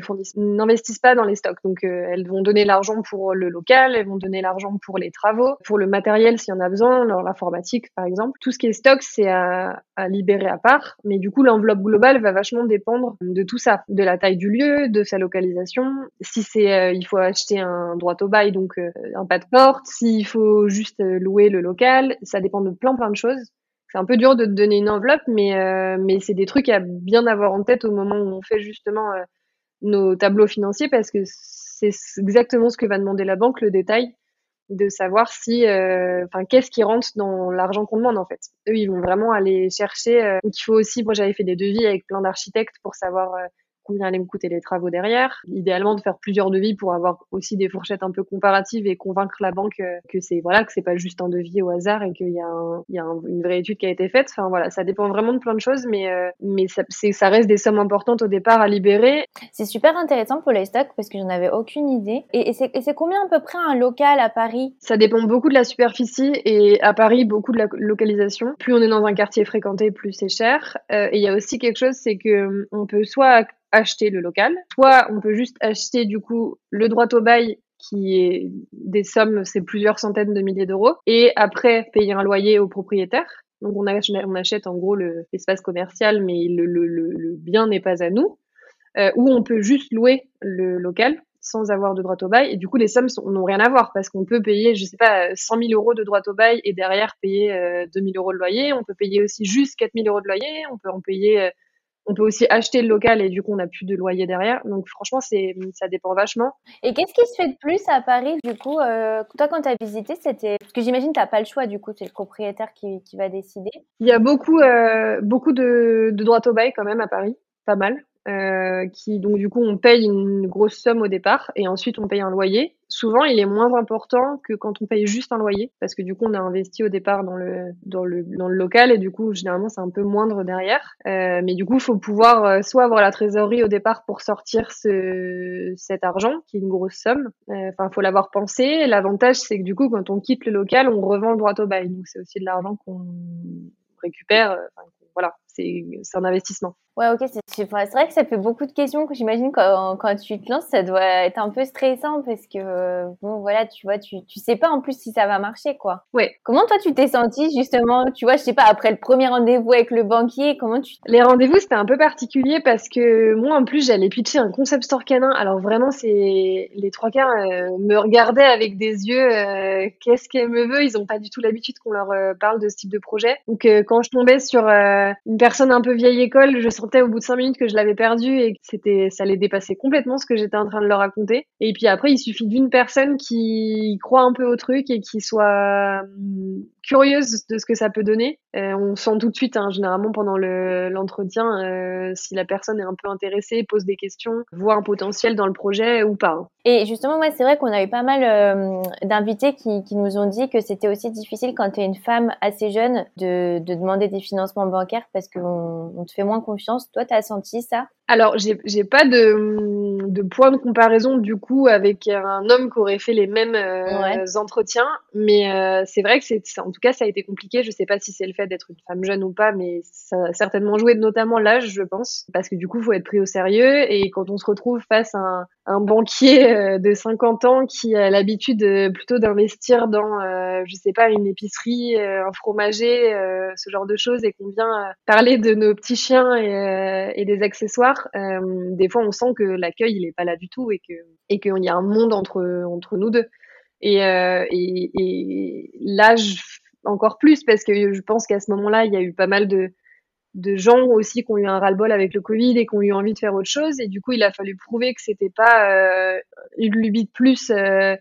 n'investissent pas dans les stocks, donc euh, elles vont donner l'argent pour le local, elles vont donner l'argent pour les travaux, pour le matériel s'il y en a besoin, l'informatique par exemple. Tout ce qui est stock, c'est à, à libérer à part, mais du coup l'enveloppe globale va vachement dépendre de tout ça, de la taille du lieu, de sa localisation. Si c'est, il faut acheter un droit au bail, donc un pas de porte. S'il faut juste louer le local, ça dépend de plein plein de choses. C'est un peu dur de te donner une enveloppe, mais, euh, mais c'est des trucs à bien avoir en tête au moment où on fait justement euh, nos tableaux financiers parce que c'est exactement ce que va demander la banque, le détail de savoir si, euh, enfin, qu'est-ce qui rentre dans l'argent qu'on demande en fait. Eux, ils vont vraiment aller chercher. donc, il faut aussi, moi, j'avais fait des devis avec plein d'architectes pour savoir combien allaient me coûter les travaux derrière. Idéalement de faire plusieurs devis pour avoir aussi des fourchettes un peu comparatives et convaincre la banque euh, que c'est voilà que c'est pas juste un devis au hasard et qu'il y a, un, il y a une vraie étude qui a été faite. Enfin voilà, ça dépend vraiment de plein de choses, mais euh, mais ça, ça reste des sommes importantes au départ à libérer. C'est super intéressant pour les stocks parce que j'en avais aucune idée. Et, et c'est combien à peu près un local à Paris? Ça dépend beaucoup de la superficie et à Paris beaucoup de la localisation. Plus on est dans un quartier fréquenté, plus c'est cher. Euh, et il y a aussi quelque chose, c'est que on peut soit acheter le local, soit on peut juste acheter du coup le droit au bail qui est des sommes, c'est plusieurs centaines de milliers d'euros, et après payer un loyer au propriétaire. Donc on achète, en gros l'espace commercial, mais le, bien n'est pas à nous. Euh, ou on peut juste louer le local sans avoir de droit au bail. Et du coup, les sommes n'ont rien à voir parce qu'on peut payer, je sais pas, 100 000 euros de droit au bail et derrière payer euh, 2 000 euros de loyer. On peut payer aussi juste 4 000 euros de loyer. On peut en payer euh, on peut aussi acheter le local et du coup on n'a plus de loyer derrière. Donc franchement c'est ça dépend vachement. Et qu'est-ce qui se fait de plus à Paris du coup euh, Toi quand tu as visité c'était parce que j'imagine tu n'as pas le choix du coup c'est le propriétaire qui, qui, va décider. Il y a beaucoup euh, beaucoup de, de droits au bail quand même à Paris, pas mal. Euh, qui donc du coup on paye une grosse somme au départ et ensuite on paye un loyer. Souvent il est moins important que quand on paye juste un loyer parce que du coup on a investi au départ dans le dans le dans le local et du coup généralement c'est un peu moindre derrière. Euh, mais du coup faut pouvoir euh, soit avoir la trésorerie au départ pour sortir ce cet argent qui est une grosse somme. Euh, enfin faut l'avoir pensé. L'avantage c'est que du coup quand on quitte le local on revend le droit au bail donc c'est aussi de l'argent qu'on récupère. voilà c'est un investissement. Ouais, ok, c'est vrai que ça fait beaucoup de questions que j'imagine quand, quand tu te lances, ça doit être un peu stressant parce que, bon, voilà, tu vois, tu, tu sais pas en plus si ça va marcher, quoi. Ouais. Comment toi tu t'es senti justement, tu vois, je sais pas, après le premier rendez-vous avec le banquier, comment tu. Les rendez-vous, c'était un peu particulier parce que moi, en plus, j'allais pitcher un concept store canin. Alors vraiment, c'est les trois quarts euh, me regardaient avec des yeux, euh, qu'est-ce qu'elle me veut? Ils ont pas du tout l'habitude qu'on leur euh, parle de ce type de projet. Donc, quand je tombais sur une personne un peu vieille école, je sentais au bout de cinq minutes que je l'avais perdu et que c'était, ça allait dépasser complètement ce que j'étais en train de leur raconter. Et puis après, il suffit d'une personne qui croit un peu au truc et qui soit hum, curieuse de ce que ça peut donner. Euh, on sent tout de suite, hein, généralement pendant le, l'entretien, euh, si la personne est un peu intéressée, pose des questions, voit un potentiel dans le projet ou pas. Hein. Et justement, moi, c'est vrai qu'on a eu pas mal euh, d'invités qui, qui, nous ont dit que c'était aussi difficile quand tu es une femme assez jeune de, de demander des financements bancaires parce qu'on on te fait moins confiance. Toi, tu as senti ça? Alors, j'ai, pas de, de point de comparaison du coup avec un homme qui aurait fait les mêmes euh, entretiens, mais euh, c'est vrai que c'est, en tout cas, ça a été compliqué. Je sais pas si c'est le fait d'être une femme jeune ou pas, mais ça a certainement joué notamment l'âge, je pense, parce que du coup, faut être pris au sérieux et quand on se retrouve face à un, un banquier euh, de 50 ans qui a l'habitude plutôt d'investir dans, euh, je sais pas, une épicerie, un fromager, ce genre de choses, et qu'on vient parler de nos petits chiens et, et des accessoires euh, des fois on sent que l'accueil il est pas là du tout et que et qu'il y a un monde entre entre nous deux. Et, euh, et, et l'âge encore plus parce que je pense qu'à ce moment-là il y a eu pas mal de de gens aussi qui ont eu un ras-le-bol avec le Covid et qui ont eu envie de faire autre chose. Et du coup, il a fallu prouver que c'était pas euh, une lubie de plus euh,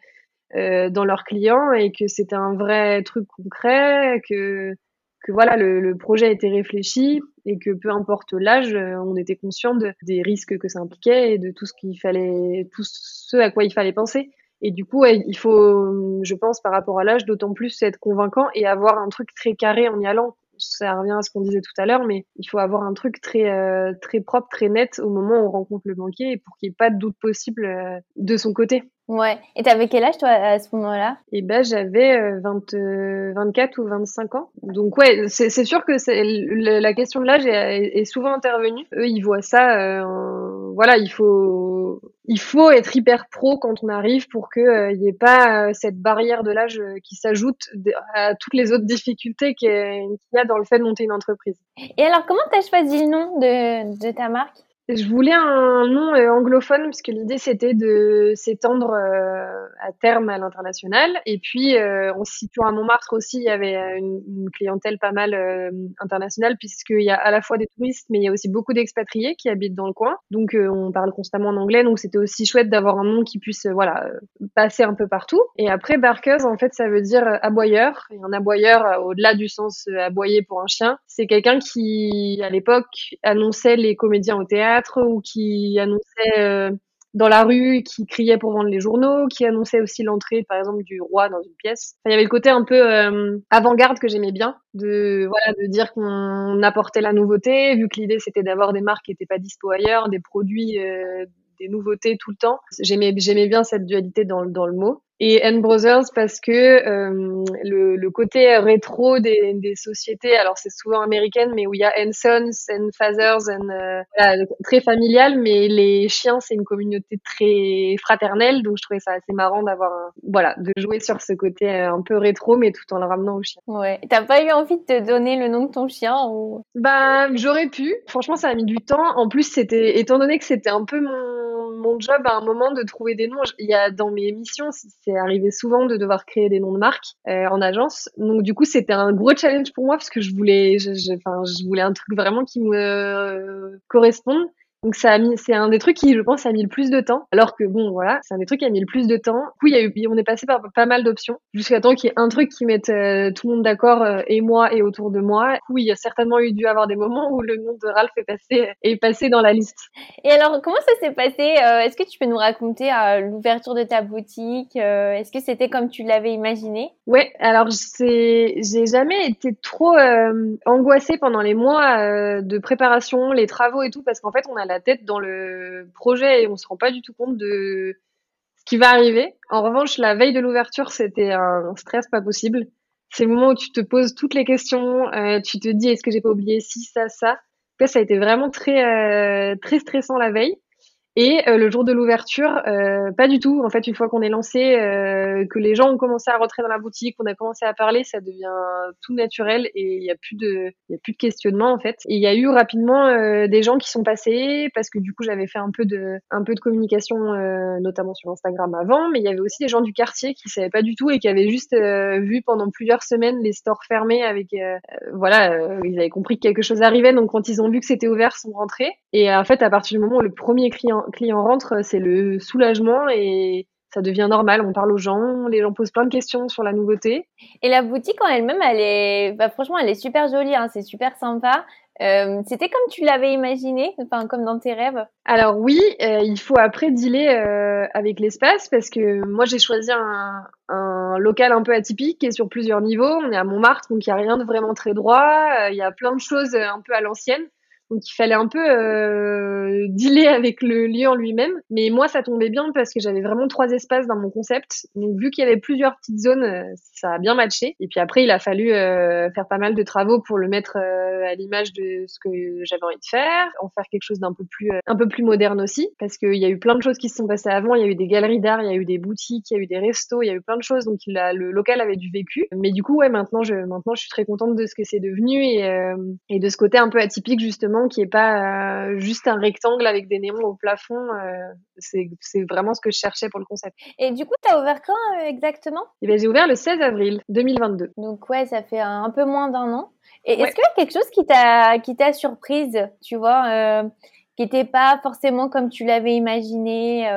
euh, dans leurs clients et que c'était un vrai truc concret, que que voilà, le, le, projet était réfléchi et que peu importe l'âge, euh, on était conscient de, des risques que ça impliquait et de tout ce qu'il fallait, tout ce à quoi il fallait penser. Et du coup, il faut, je pense, par rapport à l'âge, d'autant plus être convaincant et avoir un truc très carré en y allant. Ça revient à ce qu'on disait tout à l'heure, mais il faut avoir un truc très euh, très propre, très net au moment où on rencontre le banquier et pour qu'il n'y ait pas de doute possible euh, de son côté. Ouais. Et t'avais quel âge toi à ce moment-là? Eh ben j'avais 20, 24 ou 25 ans. Donc ouais, c'est sûr que la question de l'âge est, est, souvent intervenue. Eux, ils voient ça. voilà, il faut il faut être hyper pro quand on arrive pour que il n'y ait pas cette barrière de l'âge qui s'ajoute à toutes les autres difficultés qu'il y a dans le fait de monter une entreprise. Et alors, comment tu as choisi le nom de, de ta marque? Je voulais un nom euh, anglophone parce que l'idée c'était de s'étendre euh, à terme à l'international. Et puis euh, en se situant à Montmartre aussi, il y avait une, clientèle pas mal internationale puisqu'il y a à la fois des touristes mais il y a aussi beaucoup d'expatriés qui habitent dans le coin. Donc on parle constamment en anglais, donc c'était aussi chouette d'avoir un nom qui puisse voilà passer un peu partout. Et après Barkers en fait ça veut dire aboyeur. Et un aboyeur au-delà du sens aboyer pour un chien, c'est quelqu'un qui à l'époque annonçait les comédiens au théâtre ou qui annonçait euh, dans la rue, qui criait pour vendre les journaux, qui annonçait aussi l'entrée, par exemple, du roi dans une pièce. il y avait le côté un peu euh, avant-garde que j'aimais bien, de voilà, de dire qu'on apportait la nouveauté, vu que l'idée c'était d'avoir des marques qui n'étaient pas dispo ailleurs, des produits, euh, des nouveautés tout le temps. J'aimais bien cette dualité dans, dans le mot et N Brothers parce que euh, le, le, côté rétro des, des sociétés, alors c'est souvent américaine, mais où il y a N Sons, N Fathers, N, euh, voilà, très familial, mais les chiens c'est une communauté très fraternelle, donc je trouvais ça assez marrant d'avoir, voilà, de jouer sur ce côté euh, un peu rétro, mais tout en le ramenant au chien. Ouais. T'as pas eu envie de te donner le nom de ton chien ou? Bah j'aurais pu. Franchement, ça a mis du temps. En plus, c'était, étant donné que c'était un peu mon, mon job à un moment de trouver des noms, il y a dans mes missions c'est arrivé souvent de devoir créer des noms de marques euh, en agence. Donc du coup, c'était un gros challenge pour moi parce que je voulais, je, voulais un truc vraiment qui me euh, corresponde. Donc ça a mis, c'est un des trucs qui, je pense, a mis le plus de temps. Alors que bon, voilà, c'est un des trucs qui a mis le plus de temps. Du coup, il y a eu, on est passé par pas mal d'options jusqu'à temps qu'il y ait un truc qui mette euh, tout le monde d'accord euh, et moi et autour de moi. Du coup, il y a certainement eu dû avoir des moments où le nom de Ralph est passé est passé dans la liste. Et alors, comment ça s'est passé euh, Est-ce que tu peux nous raconter l'ouverture de ta boutique Est-ce que c'était comme tu l'avais imaginé? Ouais. Alors, c'est, j'ai jamais été trop angoissée pendant les mois de préparation, les travaux et tout, parce qu'en fait, on a la tête dans le projet et on se rend pas du tout compte de ce qui va arriver. En revanche, la veille de l'ouverture, c'était un stress pas possible. C'est le moment où tu te poses toutes les questions, euh, tu te dis est-ce que j'ai pas oublié si ça ça. Ça a été vraiment très euh, très stressant la veille. Et euh, le jour de l'ouverture, euh, pas du tout. En fait, une fois qu'on est lancé, euh, que les gens ont commencé à rentrer dans la boutique, qu'on a commencé à parler, ça devient tout naturel et il y a plus de, il a plus de questionnement en fait. Et il y a eu rapidement des gens qui sont passés parce que du coup j'avais fait un peu de, un peu de communication, notamment sur Instagram avant, mais il y avait aussi des gens du quartier qui savaient pas du tout et qui avaient juste vu pendant plusieurs semaines les stores fermés avec, voilà, ils avaient compris que quelque chose arrivait. Donc quand ils ont vu que c'était ouvert, ils sont rentrés. Et en fait, à partir du moment où le premier client client rentre, c'est le soulagement et ça devient normal. On parle aux gens, les gens posent plein de questions sur la nouveauté. Et la boutique en elle-même, elle est, bah, franchement, elle est super jolie, hein, c'est super sympa. Euh, c'était comme tu l'avais imaginé, enfin comme dans tes rêves? Alors oui, euh, il faut après dealer euh, avec l'espace parce que moi j'ai choisi un, un, local un peu atypique qui est sur plusieurs niveaux. On est à Montmartre, donc il y a rien de vraiment très droit. Il y a plein de choses un peu à l'ancienne. Donc il fallait un peu euh, dealer avec le lieu en lui-même. Mais moi, ça tombait bien parce que j'avais vraiment trois espaces dans mon concept. Donc vu qu'il y avait plusieurs petites zones, euh, ça a bien matché. Et puis après, il a fallu euh, faire pas mal de travaux pour le mettre euh, à l'image de ce que j'avais envie de faire, en faire quelque chose d'un peu plus un peu plus moderne aussi. Parce qu'il y a eu plein de choses qui se sont passées avant. Il y a eu des galeries d'art, il y a eu des boutiques, il y a eu des restos, il y a eu plein de choses. Donc le local avait du vécu. Mais du coup, ouais, maintenant je maintenant je suis très contente de ce que c'est devenu et, et de ce côté un peu atypique justement qui est pas euh, juste un rectangle avec des néons au plafond. Euh, c'est vraiment ce que je cherchais pour le concept. Et du coup, tu as ouvert quand euh, exactement? Eh ben, J'ai ouvert le 16 avril 2022. Donc ouais, ça fait un, peu moins d'un an. Et est-ce qu'il y a quelque chose qui t'a qui t'a surprise, tu vois, qui n'était pas forcément comme tu l'avais imaginé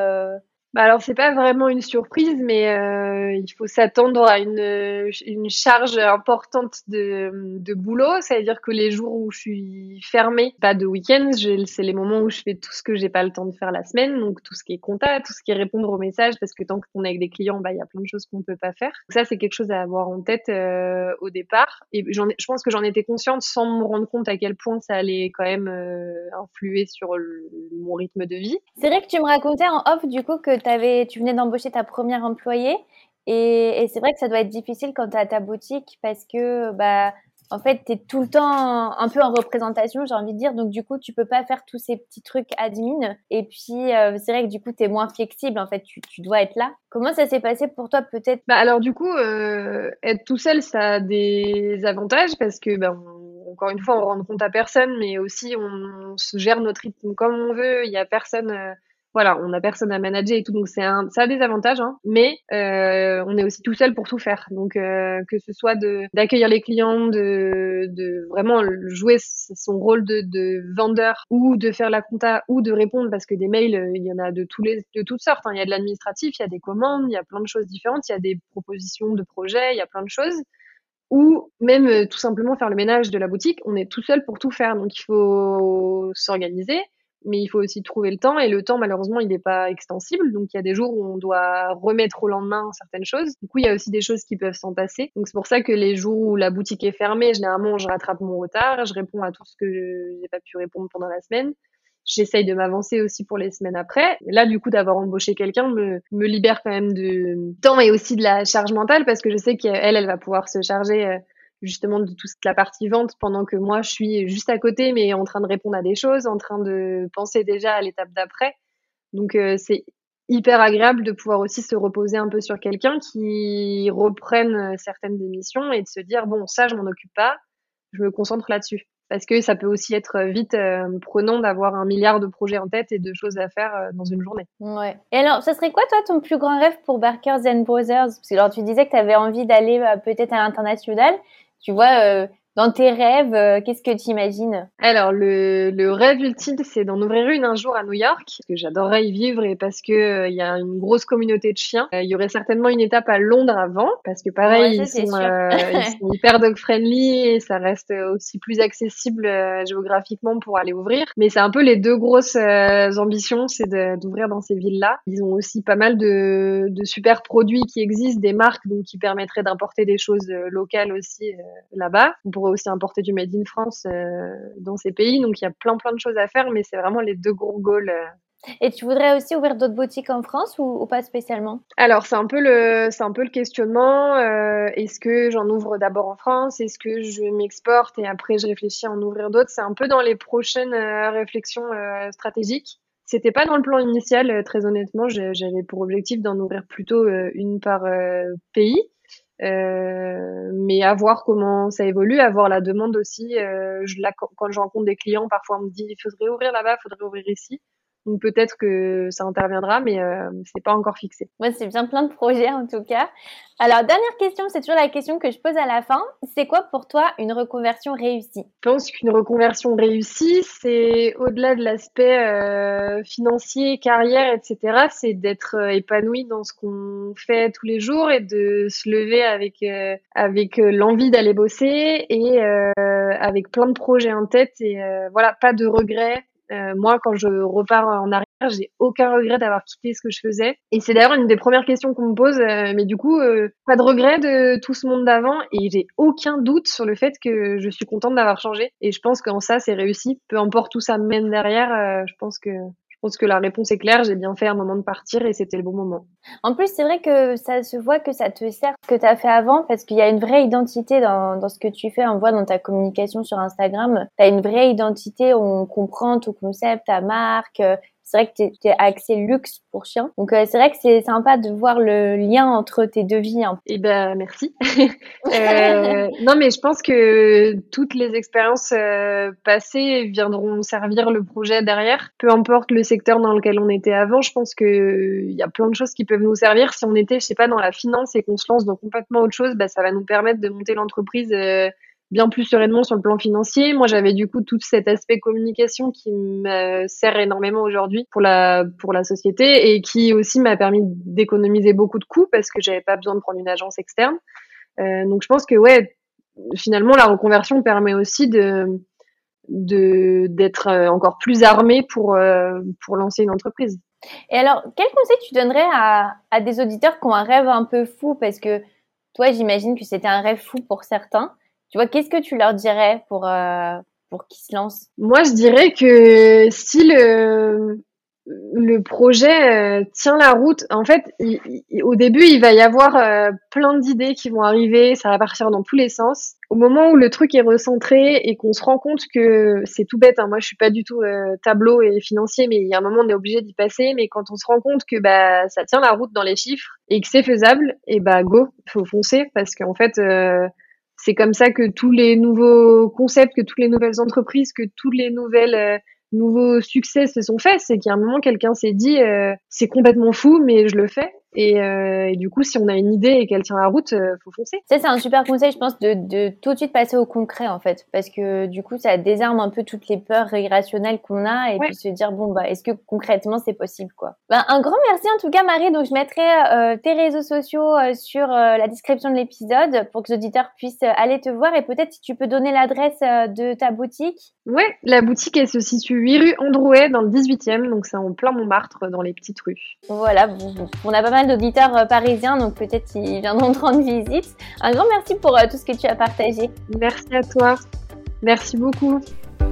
bah alors c'est pas vraiment une surprise, mais euh, il faut s'attendre à une, une charge importante de, de boulot. Ça veut dire que les jours où je suis fermée, pas de week-end, c'est les moments où je fais tout ce que j'ai pas le temps de faire la semaine, donc tout ce qui est compta, tout ce qui est répondre aux messages, parce que tant qu'on est avec des clients, bah il y a plein de choses qu'on peut pas faire. Donc ça c'est quelque chose à avoir en tête euh, au départ. Et j'en je pense que j'en étais consciente sans me rendre compte à quel point ça allait quand même euh, influer sur mon rythme de vie. C'est vrai que tu me racontais en off du coup que tu venais d'embaucher ta première employée. Et, et c'est vrai que ça doit être difficile quand tu as ta boutique parce que bah, en fait, tu es tout le temps un peu en représentation, j'ai envie de dire. Donc, du coup, tu peux pas faire tous ces petits trucs admin. Et puis, euh, c'est vrai que du coup, tu es moins flexible. En fait, tu, tu dois être là. Comment ça s'est passé pour toi, peut-être? Bah, Alors, du coup, euh, être tout seul, ça a des avantages parce que, bah, encore une fois, on rend compte à personne, mais aussi, on, se gère notre rythme comme on veut. Il y a personne. Euh, voilà, on n'a personne à manager et tout, donc c'est un, ça a des avantages, hein, mais euh, on est aussi tout seul pour tout faire. Donc euh, que ce soit de d'accueillir les clients, de, de vraiment jouer son rôle de, de vendeur ou de faire la compta ou de répondre parce que des mails, euh, il y en a de tous les de toutes sortes. Hein. Il y a de l'administratif, il y a des commandes, il y a plein de choses différentes, il y a des propositions de projets, il y a plein de choses ou même euh, tout simplement faire le ménage de la boutique. On est tout seul pour tout faire, donc il faut s'organiser mais il faut aussi trouver le temps et le temps malheureusement il n'est pas extensible. Donc il y a des jours où on doit remettre au lendemain certaines choses. Du coup il y a aussi des choses qui peuvent s'en passer. Donc c'est pour ça que les jours où la boutique est fermée généralement je rattrape mon retard je réponds à tout ce que j'ai pas pu répondre pendant la semaine. J'essaye de m'avancer aussi pour les semaines après. là, du coup, d'avoir embauché quelqu'un me, me libère quand même de temps et aussi de la charge mentale parce que je sais qu'elle, elle va pouvoir se charger euh, justement de toute la partie vente pendant que moi je suis juste à côté mais en train de répondre à des choses, en train de penser déjà à l'étape d'après. Donc euh, c'est hyper agréable de pouvoir aussi se reposer un peu sur quelqu'un qui reprenne euh, certaines des missions et de se dire bon ça je m'en occupe pas, je me concentre là-dessus. Parce que ça peut aussi être vite euh, prenant d'avoir un milliard de projets en tête et de choses à faire dans une journée. Ouais. Et alors, ça serait quoi, toi, ton plus grand rêve pour Barkers and Brothers? Parce que alors, tu disais que tu avais envie d'aller peut-être à l'international tu vois, euh, dans tes rêves, euh, qu'est-ce que tu imagines Alors, le, le, rêve ultime, c'est d'en ouvrir une un jour à New York, que j'adorerais y vivre et parce que euh, il y a une grosse communauté de chiens. Il y aurait certainement une étape à Londres avant, parce que pareil, ils, sont, ils, *laughs* sont, hyper dog-friendly et ça reste aussi plus accessible géographiquement pour aller ouvrir. Mais c'est un peu les deux grosses ambitions, c'est d'ouvrir dans ces villes-là. Ils ont aussi pas mal de, de, super produits qui existent, des marques donc qui permettraient d'importer des choses locales aussi là-bas pourrait aussi importer du Made in France euh, dans ces pays. Donc il y a plein plein de choses à faire, mais c'est vraiment les deux gros goals. Euh. Et tu voudrais aussi ouvrir d'autres boutiques en France ou, pas spécialement? Alors c'est un peu le c'est un peu le questionnement. Euh, est-ce que j'en ouvre d'abord en France? Est-ce que je m'exporte et après je réfléchis à en ouvrir d'autres? C'est un peu dans les prochaines réflexions stratégiques. C'était pas dans le plan initial, très honnêtement. J'avais pour objectif d'en ouvrir plutôt une par pays. Euh, mais à voir comment ça évolue, à voir la demande aussi. Euh, je, quand je rencontre des clients, parfois on me dit il faudrait ouvrir là-bas, il faudrait ouvrir ici. Donc peut-être que ça interviendra, mais euh, c'est pas encore fixé. Moi, c'est bien plein de projets en tout cas. Alors dernière question, c'est toujours la question que je pose à la fin. C'est quoi pour toi une reconversion réussie? Je pense qu'une reconversion réussie, c'est au-delà de l'aspect euh, financier, carrière, etc. C'est d'être euh, épanoui dans ce qu'on fait tous les jours et de se lever avec euh, avec l'envie d'aller bosser et avec plein de projets en tête et voilà, pas de regrets euh, moi, quand je repars en arrière, j'ai aucun regret d'avoir quitté ce que je faisais. Et c'est d'ailleurs une des premières questions qu'on me pose. Euh, mais du coup, euh, pas de regret de tout ce monde d'avant. Et j'ai aucun doute sur le fait que je suis contente d'avoir changé. Et je pense qu'en ça, c'est réussi. Peu importe où ça mène derrière, je pense que pense que la réponse est claire. J'ai bien fait un moment de partir et c'était le bon moment. En plus, c'est vrai que ça se voit que ça te sert ce que tu as fait avant parce qu'il y a une vraie identité dans, ce que tu fais. On voit dans ta communication sur Instagram, tu une vraie identité. On comprend ton concept, ta marque, c'est vrai que tu es axé luxe pour chien. Donc euh, c'est vrai que c'est sympa de voir le lien entre tes deux vies. Hein. Eh ben merci. *laughs* euh, *laughs* non mais je pense que toutes les expériences euh, passées viendront servir le projet derrière. Peu importe le secteur dans lequel on était avant, je pense que il y a plein de choses qui peuvent nous servir. Si on était, je sais pas, dans la finance et qu'on se lance dans complètement autre chose, bah, ça va nous permettre de monter l'entreprise bien plus sereinement sur le plan financier. Moi, j'avais du coup tout cet aspect communication qui me sert énormément aujourd'hui pour la pour la société et qui aussi m'a permis d'économiser beaucoup de coûts parce que j'avais pas besoin de prendre une agence externe. Euh, donc, je pense que ouais, finalement, la reconversion permet aussi de de d'être euh, encore plus armé pour euh, pour lancer une entreprise. Et alors, quel conseil tu donnerais à, à des auditeurs qui ont un rêve un peu fou? Parce que toi, j'imagine que c'était un rêve fou pour certains. Tu vois, qu'est-ce que tu leur dirais pour, euh, pour qu'ils se lancent? Moi, je dirais que si le, le projet euh, tient la route. En fait, au début, il va y avoir euh, plein d'idées qui vont arriver, ça va partir dans tous les sens. Au moment où le truc est recentré et qu'on se rend compte que c'est tout bête, hein, moi je suis pas du tout euh, tableau et financier, mais il y a un moment on est obligé d'y passer. Mais quand on se rend compte que bah ça tient la route dans les chiffres et que c'est faisable, et bah go, faut foncer parce qu'en fait c'est comme ça que tous les nouveaux concepts, que toutes les nouvelles entreprises, que toutes les nouvelles nouveaux succès se sont faits, c'est qu'à un moment quelqu'un s'est dit euh, c'est complètement fou mais je le fais et, euh, et, du coup, si on a une idée et qu'elle tient la route, euh, faut foncer. Ça, c'est un super conseil, je pense, de, de, tout de suite passer au concret, en fait. Parce que du coup, ça désarme un peu toutes les peurs irrationnelles qu'on a et puis se dire, bon, bah, est-ce que concrètement, c'est possible, quoi? Bah, un grand merci, en tout cas, Marie. Donc, je mettrai euh, tes réseaux sociaux euh, sur la description de l'épisode pour que les auditeurs puissent aller te voir. Et peut-être si tu peux donner l'adresse de ta boutique. Ouais, la boutique, elle se situe 8 rue Androuet dans le 18e. Donc, c'est en plein Montmartre, dans les petites rues. Voilà, bon, on a pas mal d'auditeurs euh, parisiens, donc peut-être qu'ils viendront te *laughs* rendre visite. Un grand merci pour euh, tout ce que tu as partagé. Merci à toi. Merci beaucoup.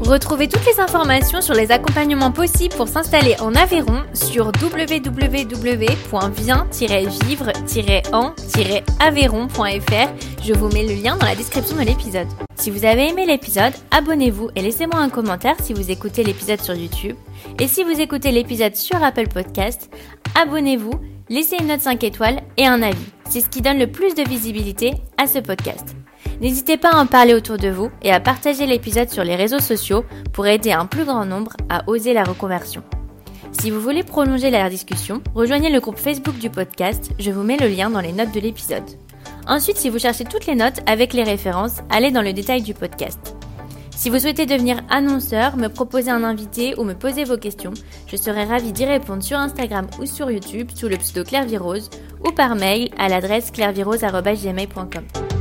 Retrouvez toutes les informations sur les accompagnements possibles pour s'installer en Aveyron sur www.vient-vivre-en-aveyron.fr. Je vous mets le lien dans la description de l'épisode. Si vous avez aimé l'épisode, abonnez-vous et laissez-moi un commentaire si vous écoutez l'épisode sur YouTube. Et si vous écoutez l'épisode sur Apple Podcast, abonnez-vous laissez une note 5 étoiles et un avis. C'est ce qui donne le plus de visibilité à ce podcast. N'hésitez pas à en parler autour de vous et à partager l'épisode sur les réseaux sociaux pour aider un plus grand nombre à oser la reconversion. Si vous voulez prolonger la discussion, rejoignez le groupe Facebook du podcast, je vous mets le lien dans les notes de l'épisode. Ensuite, si vous cherchez toutes les notes avec les références, allez dans le détail du podcast. Si vous souhaitez devenir annonceur, me proposer un invité ou me poser vos questions, je serai ravie d'y répondre sur Instagram ou sur YouTube sous le pseudo Claire ou par mail à l'adresse clairvirose.gmail.com.